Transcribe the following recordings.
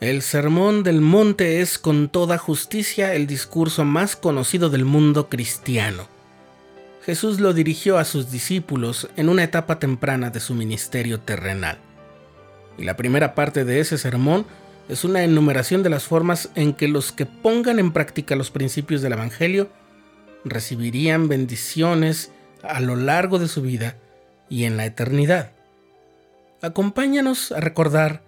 El Sermón del Monte es con toda justicia el discurso más conocido del mundo cristiano. Jesús lo dirigió a sus discípulos en una etapa temprana de su ministerio terrenal. Y la primera parte de ese sermón es una enumeración de las formas en que los que pongan en práctica los principios del Evangelio recibirían bendiciones a lo largo de su vida y en la eternidad. Acompáñanos a recordar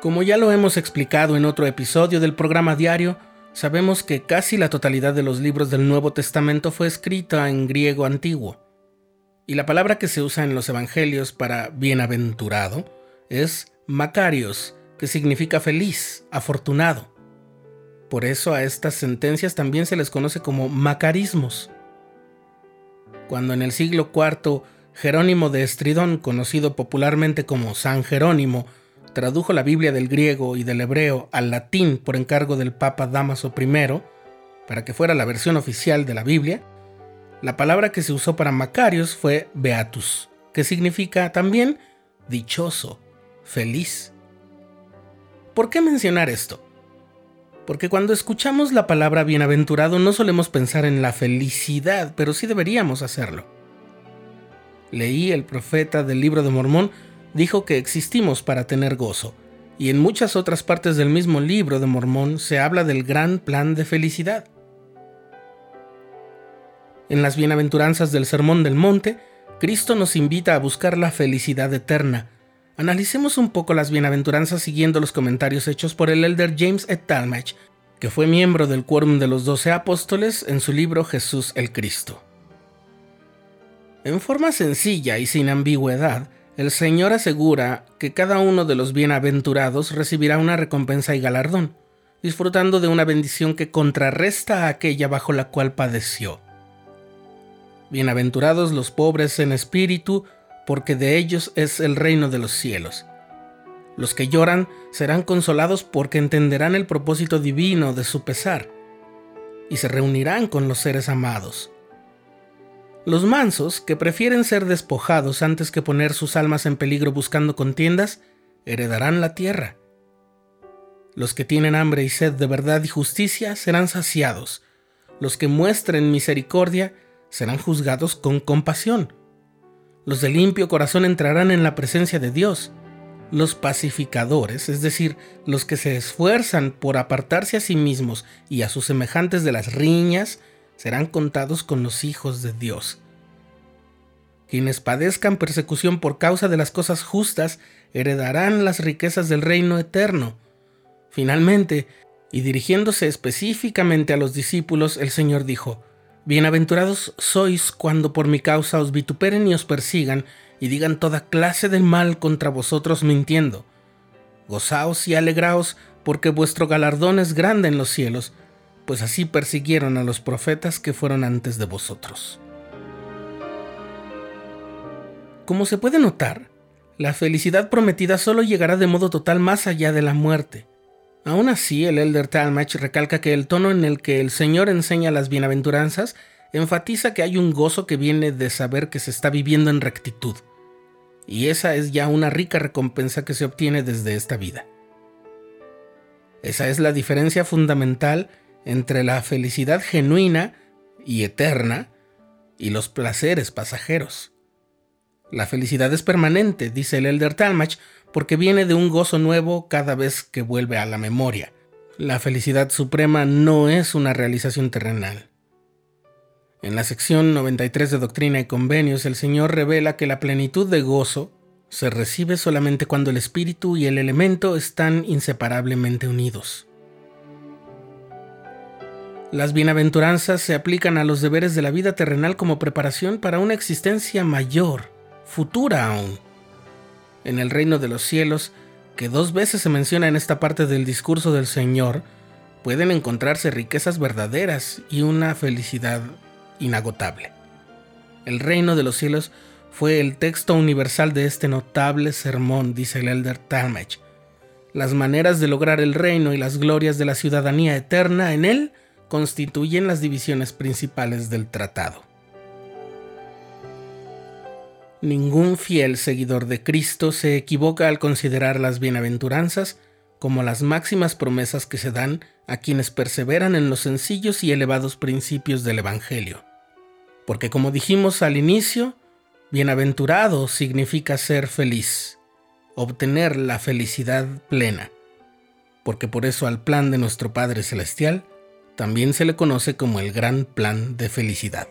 Como ya lo hemos explicado en otro episodio del programa diario, sabemos que casi la totalidad de los libros del Nuevo Testamento fue escrita en griego antiguo. Y la palabra que se usa en los evangelios para bienaventurado es Macarios, que significa feliz, afortunado. Por eso a estas sentencias también se les conoce como macarismos. Cuando en el siglo IV Jerónimo de Estridón, conocido popularmente como San Jerónimo, tradujo la Biblia del griego y del hebreo al latín por encargo del Papa Damaso I, para que fuera la versión oficial de la Biblia, la palabra que se usó para Macarios fue beatus, que significa también dichoso, feliz. ¿Por qué mencionar esto? Porque cuando escuchamos la palabra bienaventurado no solemos pensar en la felicidad, pero sí deberíamos hacerlo. Leí el profeta del libro de Mormón dijo que existimos para tener gozo, y en muchas otras partes del mismo libro de Mormón se habla del gran plan de felicidad. En las bienaventuranzas del Sermón del Monte, Cristo nos invita a buscar la felicidad eterna. Analicemos un poco las bienaventuranzas siguiendo los comentarios hechos por el elder James E. Talmage, que fue miembro del Quórum de los Doce Apóstoles en su libro Jesús el Cristo. En forma sencilla y sin ambigüedad, el Señor asegura que cada uno de los bienaventurados recibirá una recompensa y galardón, disfrutando de una bendición que contrarresta a aquella bajo la cual padeció. Bienaventurados los pobres en espíritu, porque de ellos es el reino de los cielos. Los que lloran serán consolados porque entenderán el propósito divino de su pesar, y se reunirán con los seres amados. Los mansos, que prefieren ser despojados antes que poner sus almas en peligro buscando contiendas, heredarán la tierra. Los que tienen hambre y sed de verdad y justicia serán saciados. Los que muestren misericordia serán juzgados con compasión. Los de limpio corazón entrarán en la presencia de Dios. Los pacificadores, es decir, los que se esfuerzan por apartarse a sí mismos y a sus semejantes de las riñas, serán contados con los hijos de Dios. Quienes padezcan persecución por causa de las cosas justas heredarán las riquezas del reino eterno. Finalmente, y dirigiéndose específicamente a los discípulos, el Señor dijo, Bienaventurados sois cuando por mi causa os vituperen y os persigan y digan toda clase de mal contra vosotros mintiendo. Gozaos y alegraos, porque vuestro galardón es grande en los cielos, pues así persiguieron a los profetas que fueron antes de vosotros. Como se puede notar, la felicidad prometida solo llegará de modo total más allá de la muerte. Aún así, el Elder Talmage recalca que el tono en el que el Señor enseña las bienaventuranzas enfatiza que hay un gozo que viene de saber que se está viviendo en rectitud. Y esa es ya una rica recompensa que se obtiene desde esta vida. Esa es la diferencia fundamental entre la felicidad genuina y eterna y los placeres pasajeros. La felicidad es permanente, dice el Elder Talmage, porque viene de un gozo nuevo cada vez que vuelve a la memoria. La felicidad suprema no es una realización terrenal. En la sección 93 de Doctrina y Convenios, el Señor revela que la plenitud de gozo se recibe solamente cuando el espíritu y el elemento están inseparablemente unidos. Las bienaventuranzas se aplican a los deberes de la vida terrenal como preparación para una existencia mayor, futura aún. En el reino de los cielos, que dos veces se menciona en esta parte del discurso del Señor, pueden encontrarse riquezas verdaderas y una felicidad inagotable. El reino de los cielos fue el texto universal de este notable sermón, dice el elder Talmage. Las maneras de lograr el reino y las glorias de la ciudadanía eterna en él constituyen las divisiones principales del tratado. Ningún fiel seguidor de Cristo se equivoca al considerar las bienaventuranzas como las máximas promesas que se dan a quienes perseveran en los sencillos y elevados principios del Evangelio. Porque como dijimos al inicio, bienaventurado significa ser feliz, obtener la felicidad plena, porque por eso al plan de nuestro Padre Celestial también se le conoce como el gran plan de felicidad.